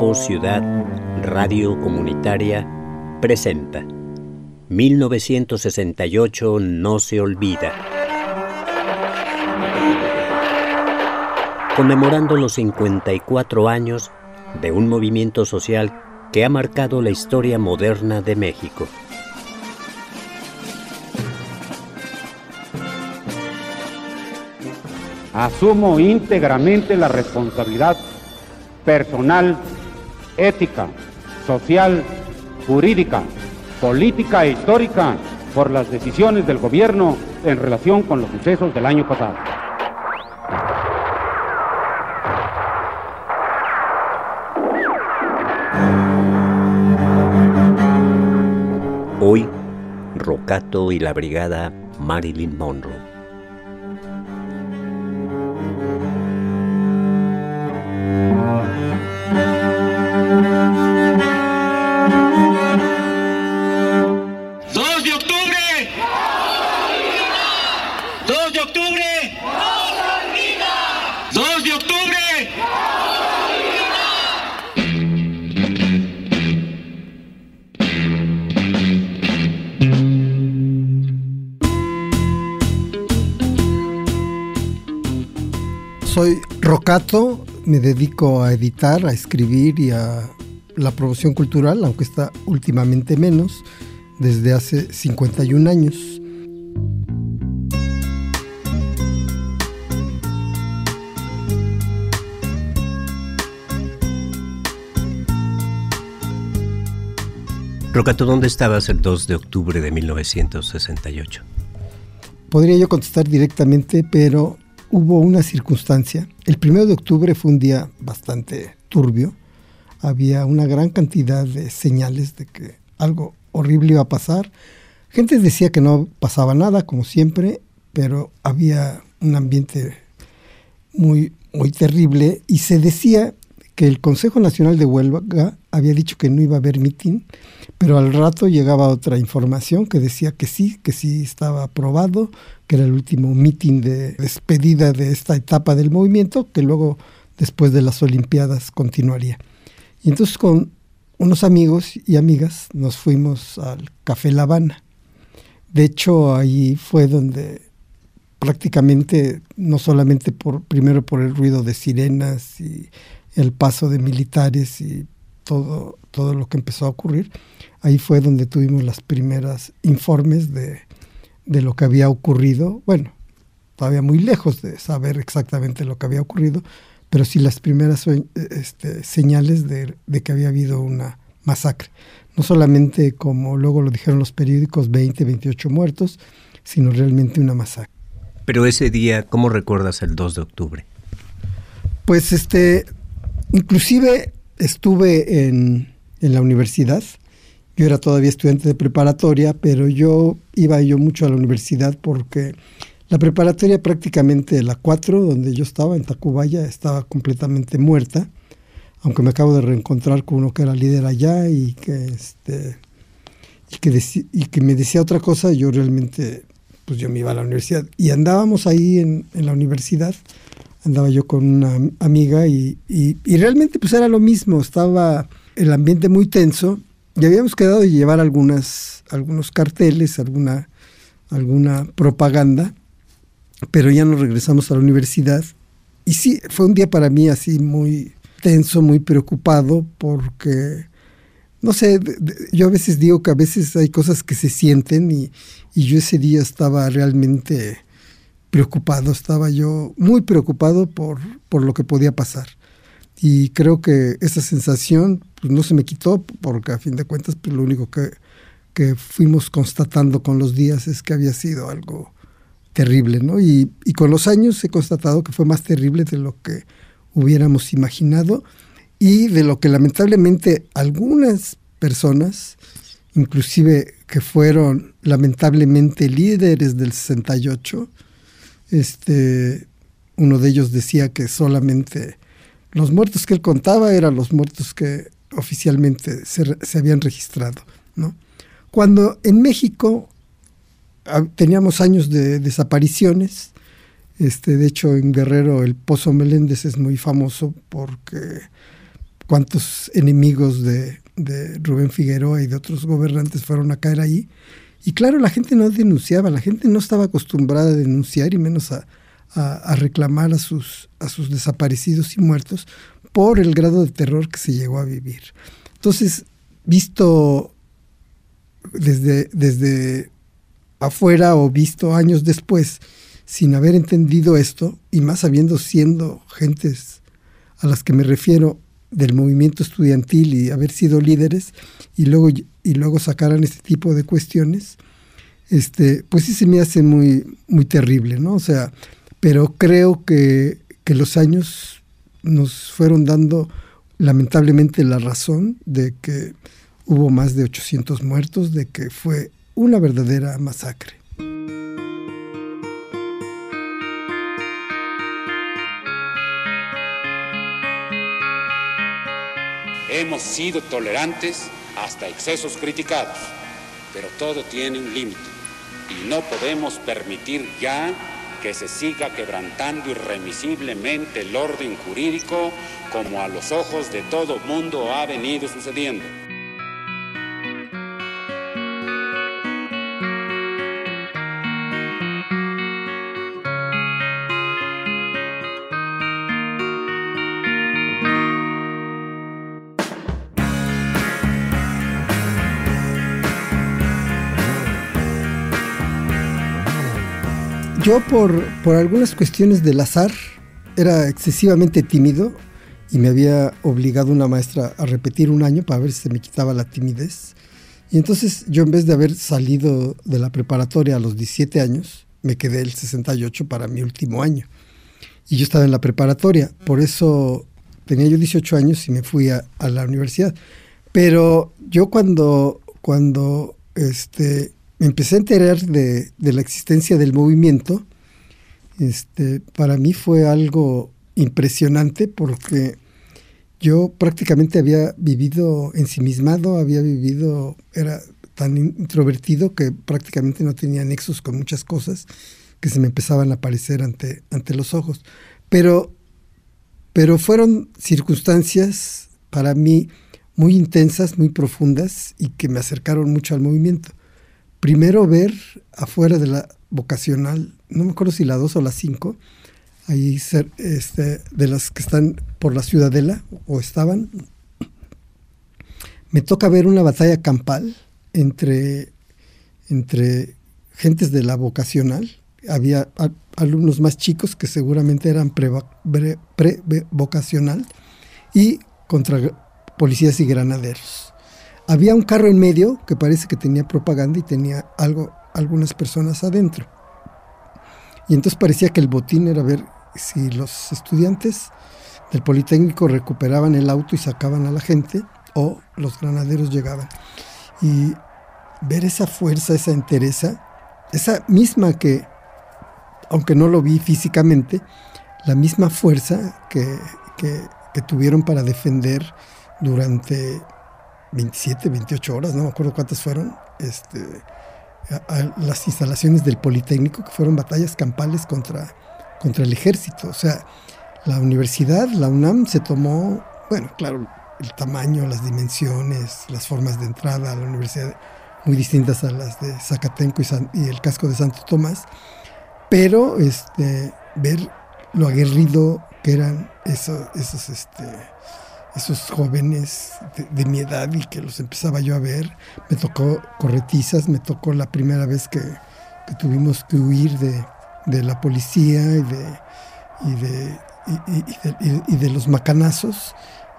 Ciudad Radio Comunitaria presenta 1968 no se olvida. Conmemorando los 54 años de un movimiento social que ha marcado la historia moderna de México. Asumo íntegramente la responsabilidad personal, ética, social, jurídica, política e histórica por las decisiones del gobierno en relación con los sucesos del año pasado. Hoy, Rocato y la brigada Marilyn Monroe. Rocato, me dedico a editar, a escribir y a la promoción cultural, aunque está últimamente menos, desde hace 51 años. Rocato, ¿dónde estabas el 2 de octubre de 1968? Podría yo contestar directamente, pero hubo una circunstancia. El primero de octubre fue un día bastante turbio. Había una gran cantidad de señales de que algo horrible iba a pasar. Gente decía que no pasaba nada, como siempre, pero había un ambiente muy, muy terrible y se decía que el Consejo Nacional de Huelga había dicho que no iba a haber mitin, pero al rato llegaba otra información que decía que sí, que sí estaba aprobado, que era el último mitin de despedida de esta etapa del movimiento, que luego después de las Olimpiadas continuaría. Y entonces con unos amigos y amigas nos fuimos al Café La Habana. De hecho, ahí fue donde prácticamente, no solamente por, primero por el ruido de sirenas y el paso de militares y todo, todo lo que empezó a ocurrir, ahí fue donde tuvimos las primeras informes de, de lo que había ocurrido. Bueno, todavía muy lejos de saber exactamente lo que había ocurrido, pero sí las primeras este, señales de, de, que había habido una masacre. No solamente como luego lo dijeron los periódicos, 20, 28 muertos, sino realmente una masacre. Pero ese día, ¿cómo recuerdas el 2 de octubre? Pues este, inclusive estuve en, en la universidad, yo era todavía estudiante de preparatoria, pero yo iba yo mucho a la universidad porque la preparatoria prácticamente la 4, donde yo estaba, en Tacubaya, estaba completamente muerta, aunque me acabo de reencontrar con uno que era líder allá y que, este, y que, y que me decía otra cosa, yo realmente, pues yo me iba a la universidad. Y andábamos ahí en, en la universidad, andaba yo con una amiga y, y, realmente pues era lo mismo, estaba el ambiente muy tenso y habíamos quedado de llevar algunas, algunos carteles, alguna, alguna propaganda, pero ya nos regresamos a la universidad. Y sí, fue un día para mí así muy tenso, muy preocupado, porque, no sé, yo a veces digo que a veces hay cosas que se sienten y, y yo ese día estaba realmente preocupado, estaba yo muy preocupado por, por lo que podía pasar. Y creo que esa sensación pues, no se me quitó porque a fin de cuentas pues, lo único que, que fuimos constatando con los días es que había sido algo terrible, ¿no? Y, y, con los años he constatado que fue más terrible de lo que hubiéramos imaginado y de lo que lamentablemente algunas personas, inclusive que fueron lamentablemente líderes del 68, este, uno de ellos decía que solamente los muertos que él contaba eran los muertos que oficialmente se, se habían registrado. ¿no? Cuando en México ah, teníamos años de desapariciones, este, de hecho en Guerrero el Pozo Meléndez es muy famoso porque cuántos enemigos de, Rubén Figueroa y de otros gobernantes fueron a caer ahí. Y claro, la gente no denunciaba, la gente no estaba acostumbrada a denunciar y menos a, reclamar a sus, a sus desaparecidos y muertos por el grado de terror que se llegó a vivir. Entonces, visto desde, desde afuera o visto años después, sin haber entendido esto, y más habiendo siendo gentes a las que me refiero del movimiento estudiantil y haber sido líderes, y luego, y luego sacaran este tipo de cuestiones, este, pues sí se me hace muy, muy terrible, ¿no? O sea, pero creo que, que los años nos fueron dando lamentablemente la razón de que hubo más de 800 muertos, de que fue una verdadera masacre. Hemos sido tolerantes hasta excesos criticados, pero todo tiene un límite y no podemos permitir ya que se siga quebrantando irremisiblemente el orden jurídico como a los ojos de todo mundo ha venido sucediendo. Yo por, por algunas cuestiones del azar era excesivamente tímido y me había obligado una maestra a repetir un año para ver si se me quitaba la timidez. Y entonces yo en vez de haber salido de la preparatoria a los 17 años, me quedé el 68 para mi último año. Y yo estaba en la preparatoria, por eso tenía yo 18 años y me fui a, a la universidad. Pero yo cuando, cuando este, me empecé a enterar de, la existencia del movimiento, este, para mí fue algo impresionante porque yo prácticamente había vivido ensimismado, había vivido, era tan introvertido que prácticamente no tenía nexos con muchas cosas que se me empezaban a aparecer ante, ante los ojos. Pero, pero fueron circunstancias para mí muy intensas, muy profundas y que me acercaron mucho al movimiento primero ver afuera de la vocacional, no me acuerdo si la 2 o la 5, ahí este, de las que están por la ciudadela o estaban, me toca ver una batalla campal entre, entre gentes de la vocacional. Había alumnos más chicos que seguramente eran pre-vocacional y contra policías y granaderos. Había un carro en medio que parece que tenía propaganda y tenía algo, algunas personas adentro. Y entonces parecía que el botín era ver si los estudiantes del Politécnico recuperaban el auto y sacaban a la gente o los granaderos llegaban. Y ver esa fuerza, esa entereza, esa misma que, aunque no lo vi físicamente, la misma fuerza que, que, que tuvieron para defender durante 27, 28 horas, no me acuerdo cuántas fueron, este, las instalaciones del Politécnico, que fueron batallas campales contra, contra el ejército. O sea, la universidad, la UNAM, se tomó, bueno, claro, el tamaño, las dimensiones, las formas de entrada a la universidad, muy distintas a las de Zacatenco y, el casco de Santo Tomás, pero este, ver lo aguerrido que eran esos, esos este, esos jóvenes de, mi edad y que los empezaba yo a ver. Me tocó corretizas, me tocó la primera vez que, tuvimos que huir de, la policía y de, y de, los macanazos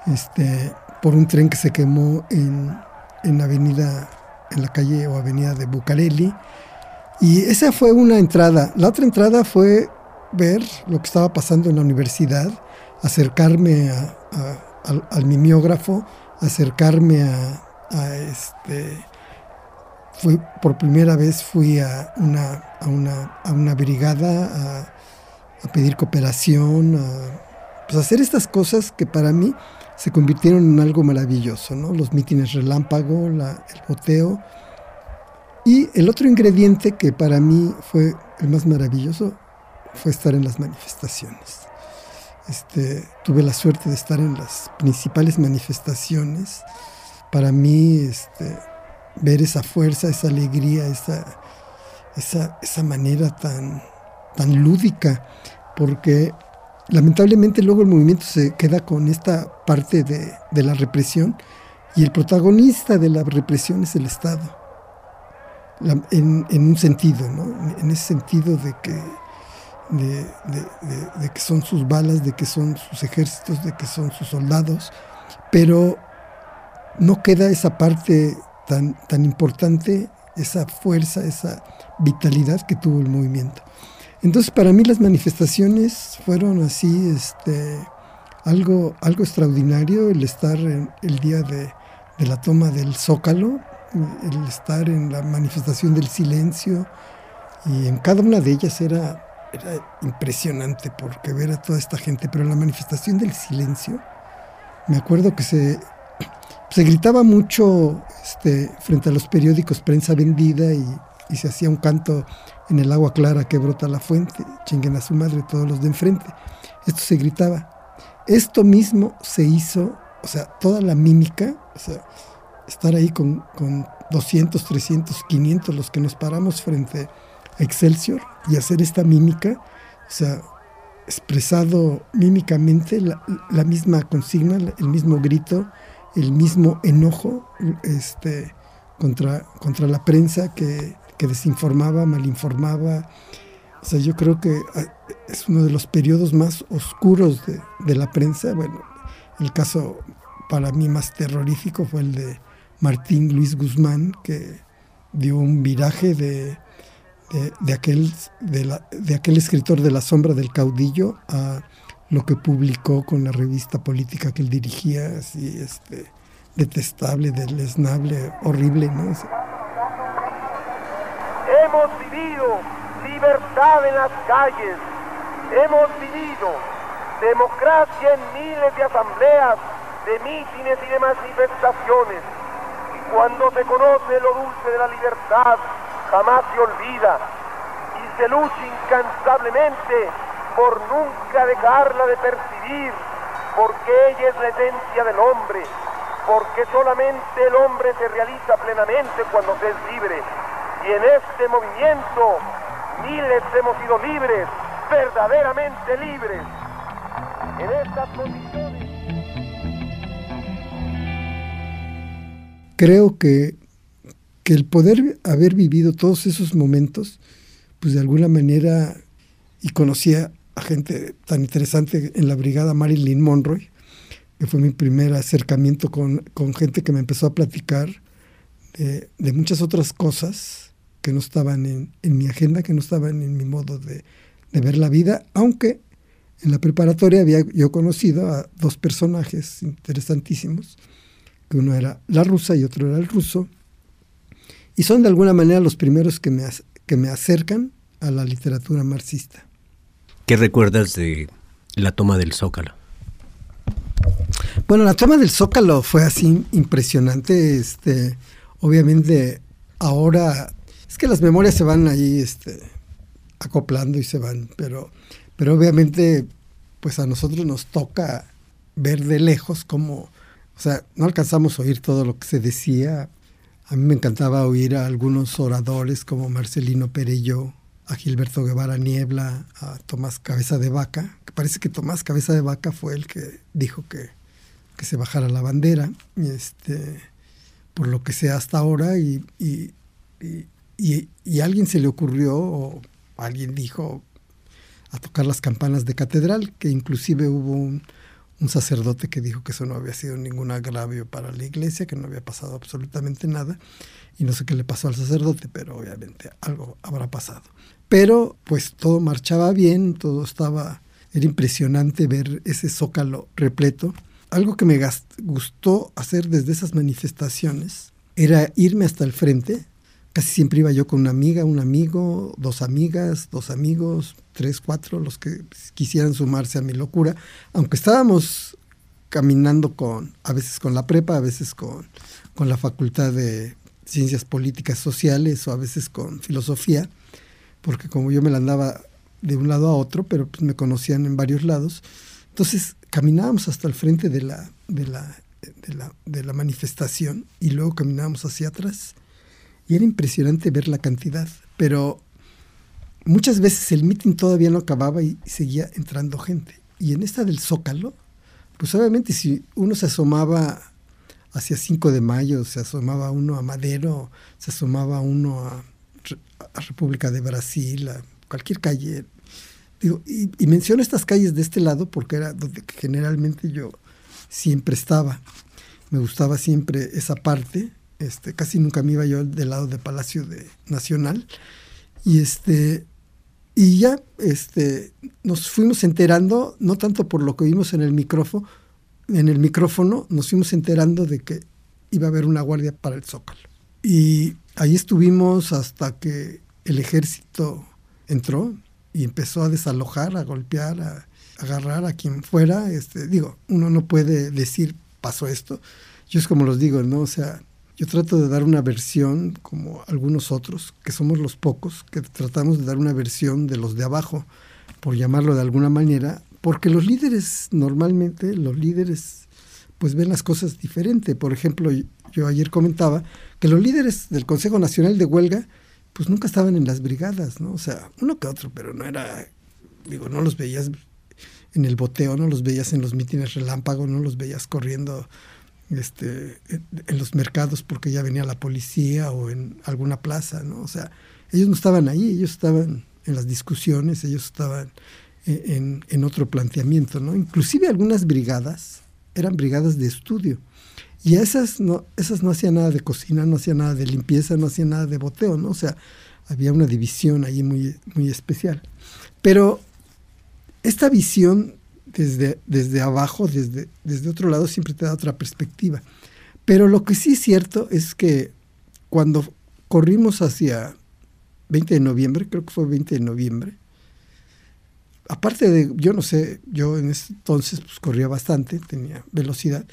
este, por un tren que se quemó en, en avenida, en la calle o avenida de Bucareli. Y esa fue una entrada. La otra entrada fue ver lo que estaba pasando en la universidad, acercarme a al, mimeógrafo, acercarme a, este. Fui, por primera vez fui a una, a una, a una brigada a, pedir cooperación, a pues hacer estas cosas que para mí se convirtieron en algo maravilloso, ¿no? Los mítines relámpago, el boteo. Y el otro ingrediente que para mí fue el más maravilloso fue estar en las manifestaciones este, tuve la suerte de estar en las principales manifestaciones. Para mí, este, ver esa fuerza, esa alegría, esa, esa, esa manera tan, tan lúdica, porque lamentablemente luego el movimiento se queda con esta parte de, de la represión y el protagonista de la represión es el Estado. en, en, un sentido, ¿no? en ese sentido de que, de, de, que son sus balas, de que son sus ejércitos, de que son sus soldados, pero no queda esa parte tan, tan importante, esa fuerza, esa vitalidad que tuvo el movimiento. Entonces, para mí las manifestaciones fueron así, este, algo, algo extraordinario, el estar en el día de, de la toma del Zócalo, el estar en la manifestación del silencio, y en cada una de ellas era, era impresionante porque ver a toda esta gente, pero la manifestación del silencio, me acuerdo que se, se gritaba mucho este, frente a los periódicos prensa vendida y, y, se hacía un canto en el agua clara que brota la fuente, chinguen a su madre todos los de enfrente. Esto se gritaba. Esto mismo se hizo o sea, toda la mímica, o sea, estar ahí con, con 200, 300, 500 los que nos paramos frente Excelsior y hacer esta mímica, o sea, expresado mímicamente la, misma consigna, el mismo grito, el mismo enojo este, contra, contra la prensa que, que desinformaba, malinformaba. O sea, yo creo que ah, es uno de los periodos más oscuros de, de la prensa. Bueno, el caso para mí más terrorífico fue el de Martín Luis Guzmán, que dio un viraje de, de, aquel, de, aquel escritor de La sombra del caudillo a lo que publicó con la revista política que él dirigía, así este, detestable, deleznable, horrible. ¿no? Hemos vivido libertad en las calles, hemos vivido democracia en miles de asambleas, de mítines y de manifestaciones. Y cuando se conoce lo dulce de la libertad, jamás se olvida y se lucha incansablemente por nunca dejarla de percibir, porque ella es la esencia del hombre, porque solamente el hombre se realiza plenamente cuando se es libre. Y en este movimiento miles hemos sido libres, verdaderamente libres en estas condiciones. Creo que, que el poder haber vivido todos esos momentos, pues de alguna manera, y conocía a gente tan interesante en la brigada Marilyn Monroe, que fue mi primer acercamiento con, con gente que me empezó a platicar de, muchas otras cosas que no estaban en, en, mi agenda, que no estaban en mi modo de, de ver la vida, aunque en la preparatoria había yo conocido a dos personajes interesantísimos, que uno era la rusa y otro era el ruso, y son de alguna manera los primeros que me, que me acercan a la literatura marxista. ¿Qué recuerdas de la toma del Zócalo? Bueno, la toma del Zócalo fue así impresionante. Este, obviamente, ahora es que las memorias se van ahí este, acoplando y se van, pero pero obviamente, pues a nosotros nos toca ver de lejos cómo, o sea, no alcanzamos a oír todo lo que se decía. A mí me encantaba oír a algunos oradores como Marcelino Perello, a Gilberto Guevara Niebla, a Tomás Cabeza de Vaca, que parece que Tomás Cabeza de Vaca fue el que dijo que, que se bajara la bandera, este, por lo que sea hasta ahora, y, y, y, y, a alguien se le ocurrió, o alguien dijo, a tocar las campanas de catedral, que inclusive hubo un, sacerdote que dijo que eso no había sido ningún agravio para la iglesia, que no había pasado absolutamente nada, y no sé qué le pasó al sacerdote, pero obviamente algo habrá pasado. Pero pues todo marchaba bien, todo estaba, era impresionante ver ese zócalo repleto. Algo que me gustó hacer desde esas manifestaciones era irme hasta el frente, Casi siempre iba yo con una amiga, un amigo, dos amigas, dos amigos, tres, cuatro, los que quisieran sumarse a mi locura, aunque estábamos caminando con, a veces con la prepa, a veces con, con la facultad de ciencias políticas sociales o a veces con filosofía, porque como yo me la andaba de un lado a otro, pero pues me conocían en varios lados, Entonces caminábamos hasta el frente de la, de la, de la, de la manifestación y luego caminábamos hacia atrás. Y era impresionante ver la cantidad, pero muchas veces el mitin todavía no acababa y seguía entrando gente. Y en esta del Zócalo, pues obviamente si uno se asomaba hacia 5 de mayo, se asomaba uno a Madero, se asomaba uno a, República de Brasil, a cualquier calle. Digo, y, y, menciono estas calles de este lado porque era donde generalmente yo siempre estaba. Me gustaba siempre esa parte. Este, casi nunca me iba yo del lado de Palacio de Nacional. Y este, y ya este, nos fuimos enterando, no tanto por lo que vimos en el micrófono, en el micrófono nos fuimos enterando de que iba a haber una guardia para el Zócalo. Y ahí estuvimos hasta que el ejército entró y empezó a desalojar, a golpear, a, agarrar a quien fuera. Este, digo, uno no puede decir pasó esto. Yo es como los digo, ¿no? O sea, yo trato de dar una versión, como algunos otros, que somos los pocos, que tratamos de dar una versión de los de abajo, por llamarlo de alguna manera, porque los líderes, normalmente, los líderes, pues ven las cosas diferente. Por ejemplo, yo ayer comentaba que los líderes del Consejo Nacional de Huelga, pues nunca estaban en las brigadas, ¿no? O sea, uno que otro, pero no era, digo, no los veías en el boteo, no los veías en los mítines relámpago, no los veías corriendo este, en los mercados porque ya venía la policía o en alguna plaza, ¿no? O sea, ellos no estaban ahí, ellos estaban en las discusiones, ellos estaban en, en, otro planteamiento, ¿no? Inclusive algunas brigadas eran brigadas de estudio y esas no, esas no hacían nada de cocina, no hacían nada de limpieza, no hacían nada de boteo, ¿no? O sea, había una división ahí muy, muy especial. Pero esta visión desde, desde abajo, desde, desde otro lado, siempre te da otra perspectiva. Pero lo que sí es cierto es que cuando corrimos hacia 20 de noviembre, creo que fue 20 de noviembre, aparte de, yo no sé, yo en ese entonces pues, corría bastante, tenía velocidad,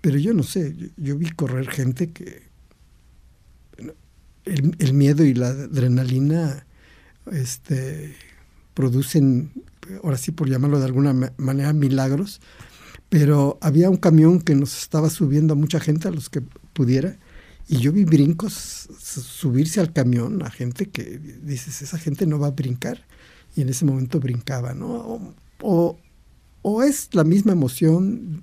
pero yo no sé, yo, vi correr gente que el, el, miedo y la adrenalina este, producen ahora sí por llamarlo de alguna manera, milagros, pero había un camión que nos estaba subiendo a mucha gente, a los que pudiera, y yo vi brincos subirse al camión a gente que dices, esa gente no va a brincar, y en ese momento brincaba, ¿no? O, o, es la misma emoción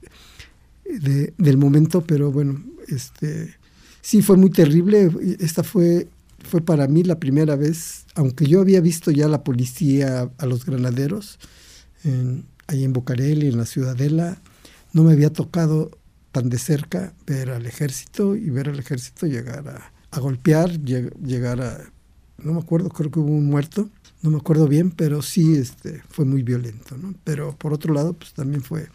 de, del momento, pero bueno, este, sí fue muy terrible, esta fue fue para mí la primera vez, aunque yo había visto ya la policía a los granaderos, ahí en Bucareli, en la Ciudadela, no me había tocado tan de cerca ver al ejército y ver al ejército llegar a, golpear, llegar a, no me acuerdo, creo que hubo un muerto, no me acuerdo bien, pero sí este, fue muy violento. Pero por otro lado, pues también fue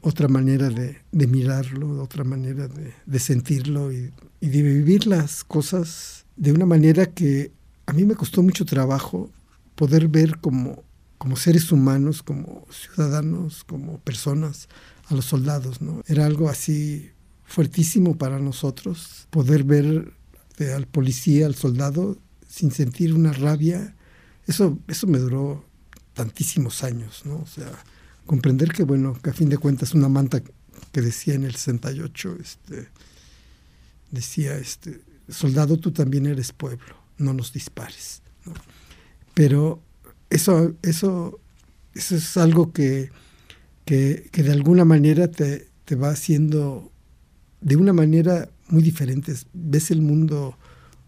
otra manera de, mirarlo, otra manera de, de sentirlo y, y de vivir las cosas de una manera que a mí me costó mucho trabajo poder ver como, como seres humanos, como ciudadanos, como personas a los soldados. ¿no? Era algo así fuertísimo para nosotros, poder ver al policía, al soldado, sin sentir una rabia. Eso, eso me duró tantísimos años, ¿no? O sea, comprender que, bueno, que a fin de cuentas una manta que decía en el 68, este, decía, este, soldado, tú también eres pueblo, no nos dispares. Pero eso, eso, eso es algo que, que, de alguna manera te, te, va haciendo de una manera muy diferente. Ves el mundo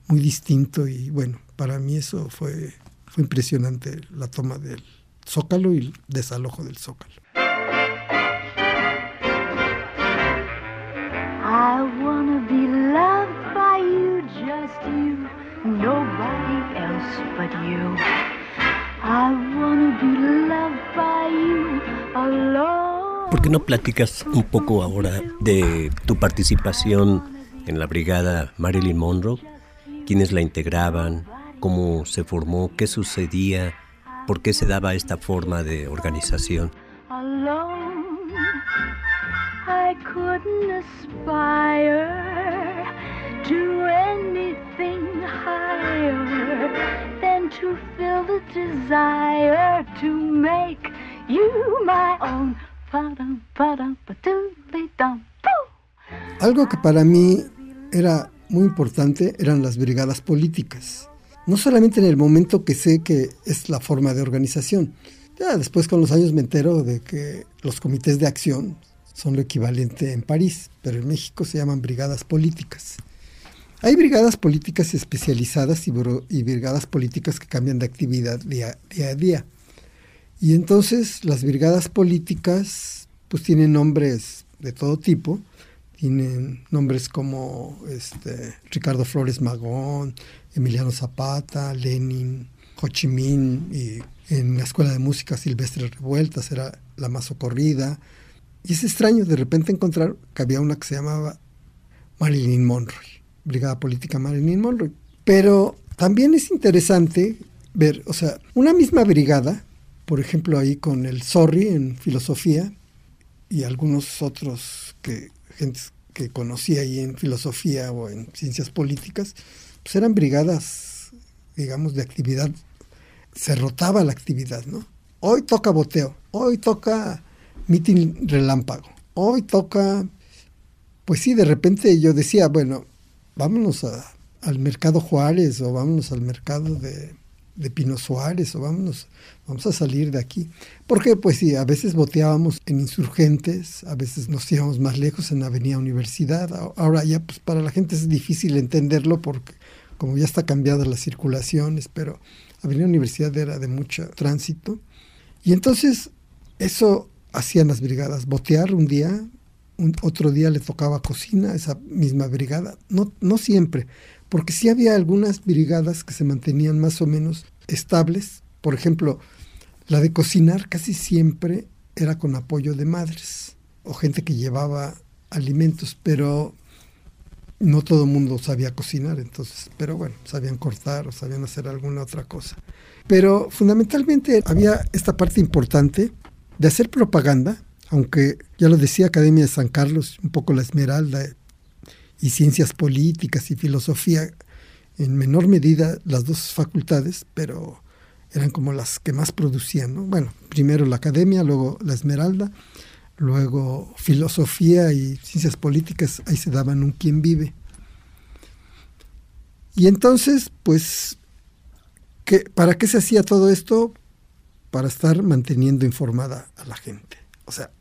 muy distinto y bueno, para mí eso fue, fue impresionante la toma del Zócalo y el desalojo del Zócalo. ¿Por qué no platicas un poco ahora de tu participación en la brigada Marilyn Monroe? ¿Quiénes la integraban? ¿Cómo se formó? ¿Qué sucedía? ¿Por qué se daba esta forma de organización? I couldn't aspire anything higher than to feel the desire to make you my own. Algo que para mí era muy importante eran las brigadas políticas. No solamente en el momento que sé que es la forma de organización. Ya después con los años me entero de que los comités de acción son lo equivalente en París, pero en México se llaman brigadas políticas. Hay brigadas políticas especializadas y, brigadas políticas que cambian de actividad día, a día. Y entonces las brigadas políticas pues tienen nombres de todo tipo, tienen nombres como este, Ricardo Flores Magón, Emiliano Zapata, Lenin, Ho Chi Minh y en la escuela de música Silvestre Revueltas era la más socorrida. Y es extraño de repente encontrar que había una que se llamaba Marilyn Monroe Brigada Política Marilyn Monroe. Pero también es interesante ver, o sea, una misma brigada, por ejemplo, ahí con el Sorry en filosofía y algunos otros que gente que conocí ahí en filosofía o en ciencias políticas, pues eran brigadas, digamos, de actividad, se rotaba la actividad, ¿no? Hoy toca boteo, hoy toca mitin relámpago, hoy toca, pues sí, de repente yo decía, bueno, vámonos al mercado Juárez o vámonos al mercado de, Pino Suárez o vámonos, vamos a salir de aquí. Porque pues sí, a veces boteábamos en insurgentes, a veces nos íbamos más lejos en Avenida Universidad. Ahora ya pues para la gente es difícil entenderlo porque como ya está cambiada las circulaciones, pero Avenida Universidad era de mucho tránsito. Y entonces eso hacían las brigadas, botear un día, otro día le tocaba cocina a esa misma brigada. No, no siempre, porque sí había algunas brigadas que se mantenían más o menos estables. Por ejemplo, la de cocinar casi siempre era con apoyo de madres o gente que llevaba alimentos, pero no todo el mundo sabía cocinar, entonces, pero bueno, sabían cortar o sabían hacer alguna otra cosa. Pero fundamentalmente había esta parte importante de hacer propaganda aunque ya lo decía Academia de San Carlos, un poco la Esmeralda y ciencias políticas y filosofía, en menor medida las dos facultades, pero eran como las que más producían. ¿no? Bueno, primero la Academia, luego la Esmeralda, luego filosofía y ciencias políticas, ahí se daban un quien vive. Y entonces, pues, ¿qué, ¿para qué se hacía todo esto? Para estar manteniendo informada a la gente. O sea,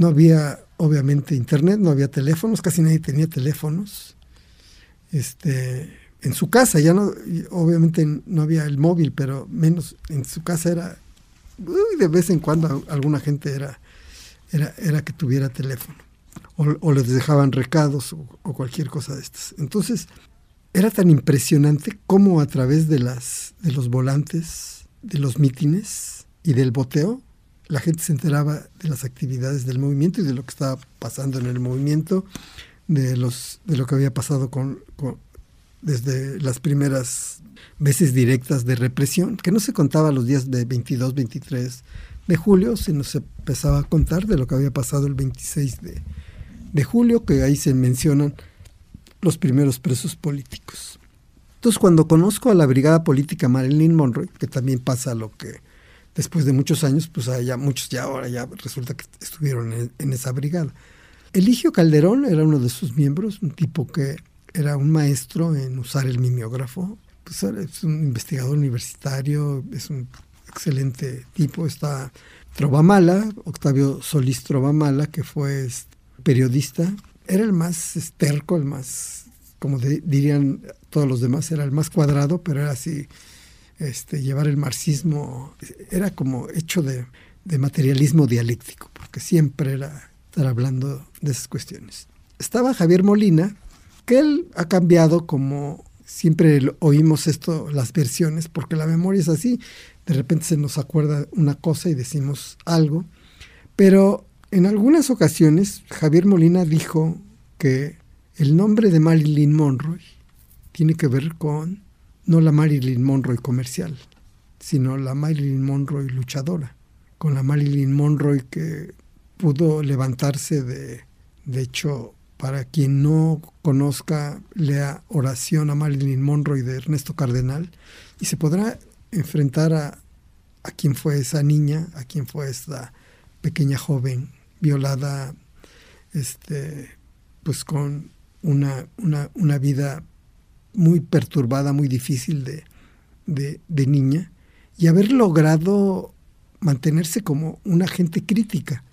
no había, obviamente, internet, no había teléfonos, casi nadie tenía teléfonos. Este, en su casa, ya no, obviamente no había el móvil, pero menos en su casa era, de vez en cuando alguna gente era, era, era que tuviera teléfono. O, les dejaban recados o, o, cualquier cosa de estas. Entonces, era tan impresionante cómo a través de, las, de los volantes, de los mítines y del boteo, la gente se enteraba de las actividades del movimiento y de lo que estaba pasando en el movimiento, de, los, de lo que había pasado con, desde las primeras veces directas de represión, que no se contaba los días de 22, 23 de julio, sino se empezaba a contar de lo que había pasado el 26 de, de julio, que ahí se mencionan los primeros presos políticos. Entonces, cuando conozco a la brigada política Marilyn Monroe, que también pasa lo que después de muchos años, pues ya muchos ya ahora ya resulta que estuvieron en, esa brigada. Eligio Calderón era uno de sus miembros, un tipo que era un maestro en usar el mimeógrafo, pues es un investigador universitario, es un excelente tipo. Está Trovamala, Octavio Solís Trovamala, que fue periodista, era el más esterco, el más, como dirían todos los demás, era el más cuadrado, pero era así este, llevar el marxismo era como hecho de, materialismo dialéctico, porque siempre era estar hablando de esas cuestiones. Estaba Javier Molina, que él ha cambiado como siempre oímos esto, las versiones, porque la memoria es así, de repente se nos acuerda una cosa y decimos algo, pero en algunas ocasiones Javier Molina dijo que el nombre de Marilyn Monroe tiene que ver con no la Marilyn Monroe comercial, sino la Marilyn Monroe luchadora, con la Marilyn Monroe que pudo levantarse de, de hecho, para quien no conozca, lea Oración a Marilyn Monroe de Ernesto Cardenal y se podrá enfrentar a, a quién fue esa niña, a quién fue esta pequeña joven violada, este, pues con una, una, una vida muy perturbada, muy difícil de, de, niña, y haber logrado mantenerse como una gente crítica.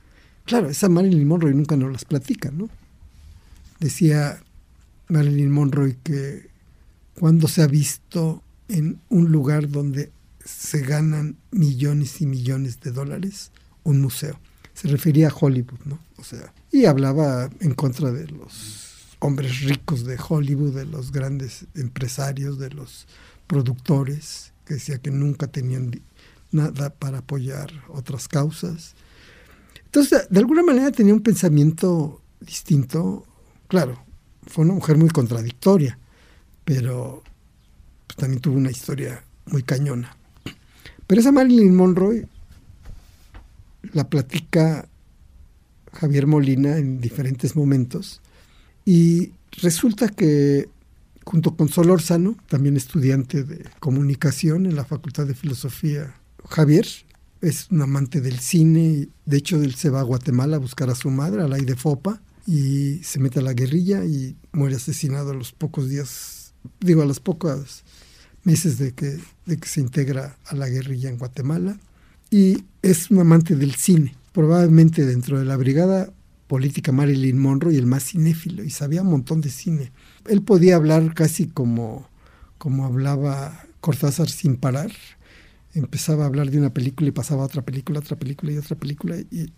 Claro, esa Marilyn Monroe nunca nos las platica, ¿no? Decía Marilyn Monroe que cuando se ha visto en un lugar donde se ganan millones y millones de dólares, un museo. Se refería a Hollywood, ¿no? O sea, y hablaba en contra de los hombres ricos de Hollywood, de los grandes empresarios, de los productores, que decía que nunca tenían nada para apoyar otras causas. Entonces, de alguna manera tenía un pensamiento distinto. Claro, fue una mujer muy contradictoria, pero pues, también tuvo una historia muy cañona. Pero esa Marilyn Monroe la platica Javier Molina en diferentes momentos y resulta que junto con Solórzano, también estudiante de comunicación en la Facultad de Filosofía, Javier es un amante del cine, de hecho él se va a Guatemala a buscar a su madre, a la de Fopa, y se mete a la guerrilla y muere asesinado a los pocos días, digo a los pocos meses de que, de que se integra a la guerrilla en Guatemala. Y es un amante del cine, probablemente dentro de la brigada política Marilyn Monroe y el más cinéfilo, y sabía un montón de cine. Él podía hablar casi como, como hablaba Cortázar sin parar. Empezaba a hablar de una película y pasaba a otra película, otra película y otra película, y,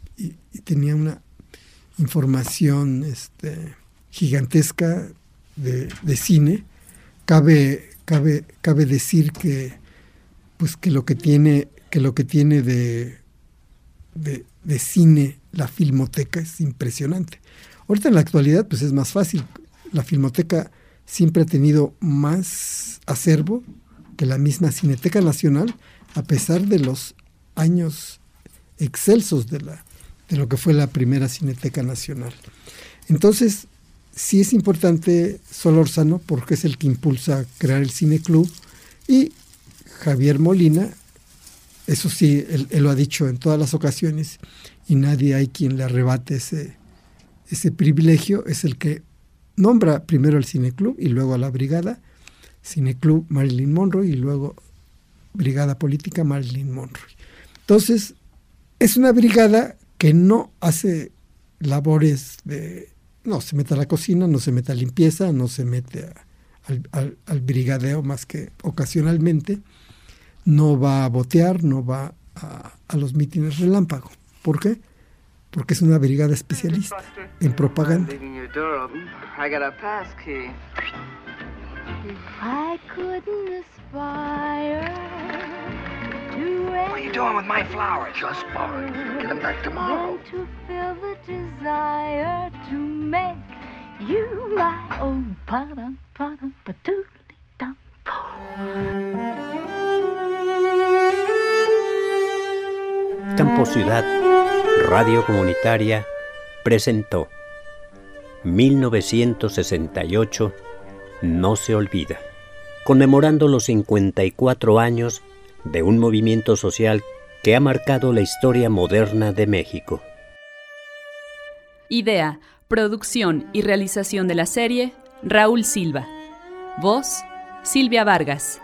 tenía una información este, gigantesca de, cine. Cabe cabe, cabe decir que, pues que lo que tiene, que lo que tiene de, de, cine la filmoteca es impresionante. Ahorita en la actualidad pues es más fácil. La filmoteca siempre ha tenido más acervo que la misma Cineteca Nacional, a pesar de los años excelsos de, la, de lo que fue la primera Cineteca Nacional. Entonces, sí es importante Solórzano porque es el que impulsa crear el Cine Club y Javier Molina, eso sí, él, lo ha dicho en todas las ocasiones y nadie hay quien le arrebate ese, ese privilegio, es el que nombra primero al Cine Club y luego a la brigada, Cine Club Marilyn Monroe y luego Brigada Política Marilyn Monroe. Entonces, es una brigada que no hace labores de no se mete a la cocina, no se mete a limpieza, no se mete al, brigadeo más que ocasionalmente, no va a botear, no va a, los mítines relámpago. ¿Por qué? Porque es una brigada especialista en propaganda. What are you doing with my flowers? Just borrowing. Get them back tomorrow. to feel the desire to make you my own Campo Ciudad, Radio Comunitaria, presentó 1968 No se olvida, conmemorando los 54 años de un movimiento social que ha marcado la historia moderna de México. Idea, producción y realización de la serie, Raúl Silva. Voz, Silvia Vargas.